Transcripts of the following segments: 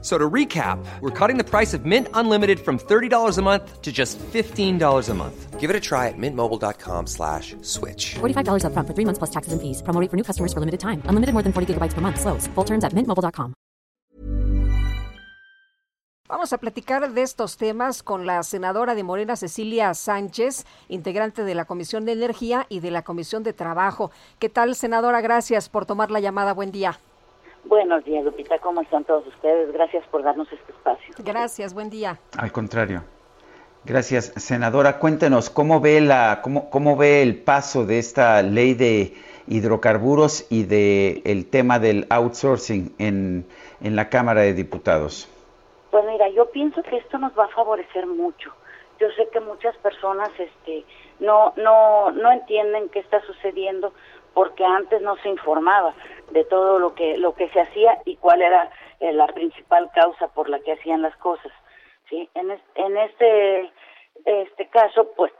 So to recap, we're cutting the price of Mint Unlimited from $30 a month to just $15 a month. Give it a try at mintmobile.com slash switch. $45 up front for three months plus taxes and fees. Promo rate for new customers for limited time. Unlimited more than 40 gigabytes per month. Slows. Full terms at mintmobile.com. Vamos a platicar de estos temas con la senadora de Morena, Cecilia Sánchez, integrante de la Comisión de Energía y de la Comisión de Trabajo. ¿Qué tal, senadora? Gracias por tomar la llamada. Buen día. Buenos días, Lupita. ¿Cómo están todos ustedes? Gracias por darnos este espacio. Gracias, buen día. Al contrario. Gracias, senadora. Cuéntenos cómo ve la, cómo, cómo ve el paso de esta ley de hidrocarburos y de el tema del outsourcing en, en la Cámara de Diputados. Pues mira, yo pienso que esto nos va a favorecer mucho. Yo sé que muchas personas, este, no, no, no entienden qué está sucediendo porque antes no se informaba de todo lo que lo que se hacía y cuál era eh, la principal causa por la que hacían las cosas sí en, en este este caso pues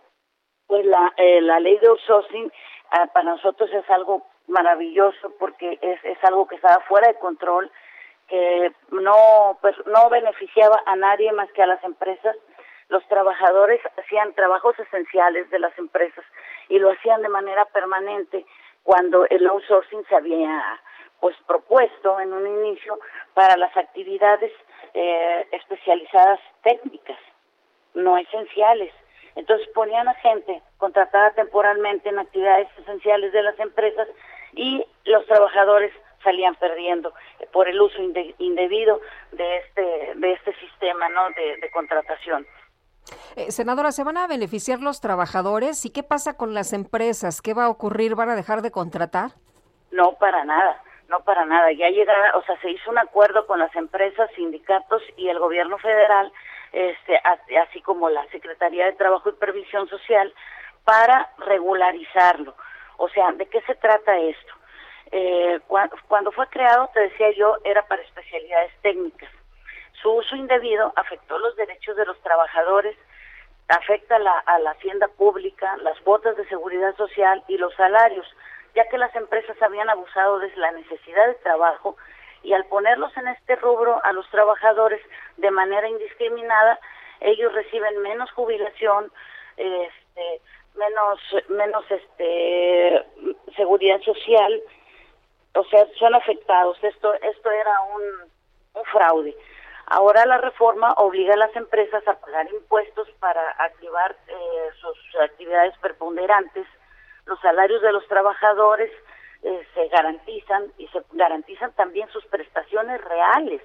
pues la eh, la ley de outsourcing ah, para nosotros es algo maravilloso porque es es algo que estaba fuera de control que no pues, no beneficiaba a nadie más que a las empresas. Los trabajadores hacían trabajos esenciales de las empresas y lo hacían de manera permanente cuando el outsourcing se había pues propuesto en un inicio para las actividades eh, especializadas técnicas, no esenciales. Entonces ponían a gente contratada temporalmente en actividades esenciales de las empresas y los trabajadores salían perdiendo por el uso indebido de este de este sistema no de contratación eh, senadora, ¿se van a beneficiar los trabajadores? ¿Y qué pasa con las empresas? ¿Qué va a ocurrir? ¿Van a dejar de contratar? No, para nada, no para nada. Ya llega, o sea, se hizo un acuerdo con las empresas, sindicatos y el gobierno federal, este, así como la Secretaría de Trabajo y Previsión Social, para regularizarlo. O sea, ¿de qué se trata esto? Eh, cuando fue creado, te decía yo, era para especialidades técnicas su uso indebido afectó los derechos de los trabajadores, afecta a la hacienda pública, las cuotas de seguridad social y los salarios, ya que las empresas habían abusado de la necesidad de trabajo y al ponerlos en este rubro a los trabajadores de manera indiscriminada, ellos reciben menos jubilación, este, menos menos este seguridad social, o sea, son afectados. Esto esto era un fraude. Ahora la reforma obliga a las empresas a pagar impuestos para activar eh, sus actividades preponderantes. Los salarios de los trabajadores eh, se garantizan y se garantizan también sus prestaciones reales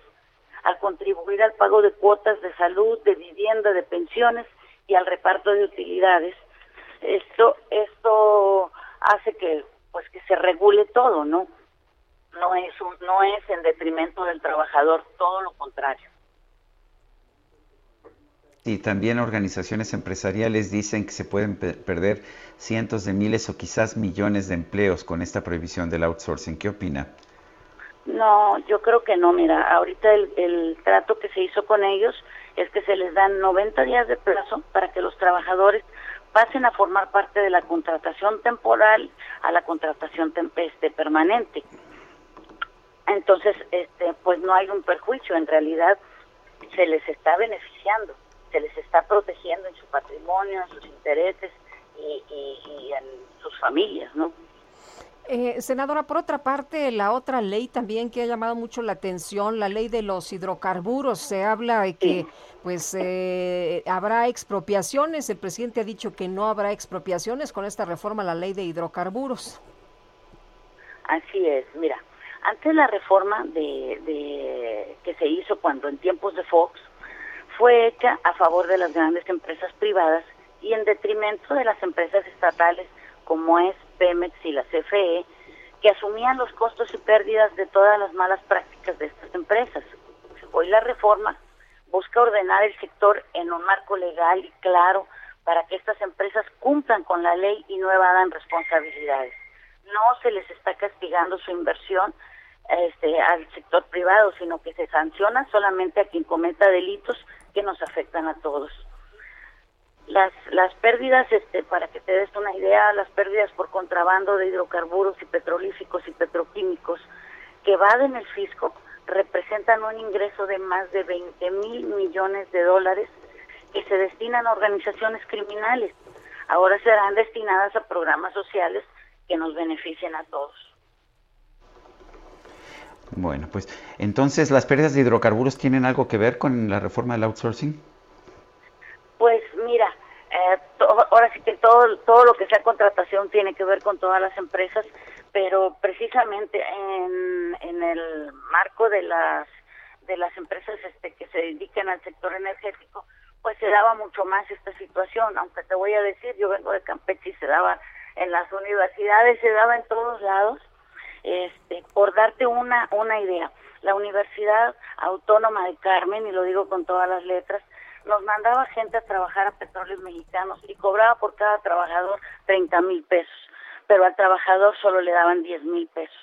al contribuir al pago de cuotas de salud, de vivienda, de pensiones y al reparto de utilidades. Esto esto hace que pues que se regule todo, ¿no? No es un, no es en detrimento del trabajador, todo lo contrario. Y también organizaciones empresariales dicen que se pueden perder cientos de miles o quizás millones de empleos con esta prohibición del outsourcing. ¿Qué opina? No, yo creo que no. Mira, ahorita el, el trato que se hizo con ellos es que se les dan 90 días de plazo para que los trabajadores pasen a formar parte de la contratación temporal a la contratación este, permanente. Entonces, este, pues no hay un perjuicio, en realidad se les está beneficiando se les está protegiendo en su patrimonio, en sus intereses y, en sus familias, ¿no? Eh, senadora, por otra parte, la otra ley también que ha llamado mucho la atención, la ley de los hidrocarburos, se habla de que pues eh, habrá expropiaciones, el presidente ha dicho que no habrá expropiaciones. Con esta reforma a la ley de hidrocarburos. Así es, mira, antes la reforma de, de que se hizo cuando en tiempos de Fox, fue hecha a favor de las grandes empresas privadas y en detrimento de las empresas estatales como es Pemex y la CFE, que asumían los costos y pérdidas de todas las malas prácticas de estas empresas. Hoy la reforma busca ordenar el sector en un marco legal y claro para que estas empresas cumplan con la ley y no evadan responsabilidades. No se les está castigando su inversión, este, al sector privado, sino que se sanciona solamente a quien cometa delitos que nos afectan a todos. Las, las pérdidas, este, para que te des una idea, las pérdidas por contrabando de hidrocarburos y petrolíficos y petroquímicos que va en el fisco representan un ingreso de más de 20 mil millones de dólares que se destinan a organizaciones criminales. Ahora serán destinadas a programas sociales que nos beneficien a todos. Bueno, pues entonces las pérdidas de hidrocarburos tienen algo que ver con la reforma del outsourcing. Pues mira, eh, ahora sí que todo todo lo que sea contratación tiene que ver con todas las empresas, pero precisamente en, en el marco de las de las empresas este que se dedican al sector energético, pues se daba mucho más esta situación, aunque te voy a decir, yo vengo de Campeche y se daba en las universidades, se daba en todos lados este, por darte una, una idea, la Universidad Autónoma de Carmen, y lo digo con todas las letras, nos mandaba gente a trabajar a petróleos mexicanos y cobraba por cada trabajador 30 mil pesos, pero al trabajador solo le daban 10 mil pesos.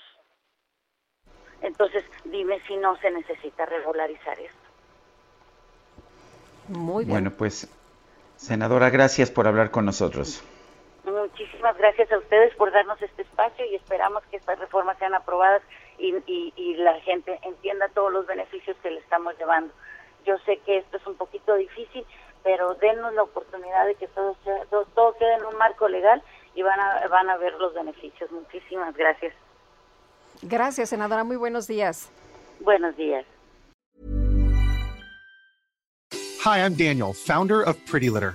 Entonces, dime si no se necesita regularizar esto. Muy bien. Bueno, pues, senadora, gracias por hablar con nosotros. Muchísimas gracias a ustedes por darnos este espacio y esperamos que estas reformas sean aprobadas y, la gente entienda todos los beneficios que le estamos llevando. Yo sé que esto es un poquito difícil, pero denos la oportunidad de que todo, todo, quede en un marco legal y van a, van a ver los beneficios. Muchísimas gracias. Gracias, senadora. Muy buenos días. Buenos días. Hi, I'm Daniel, founder of Pretty Litter.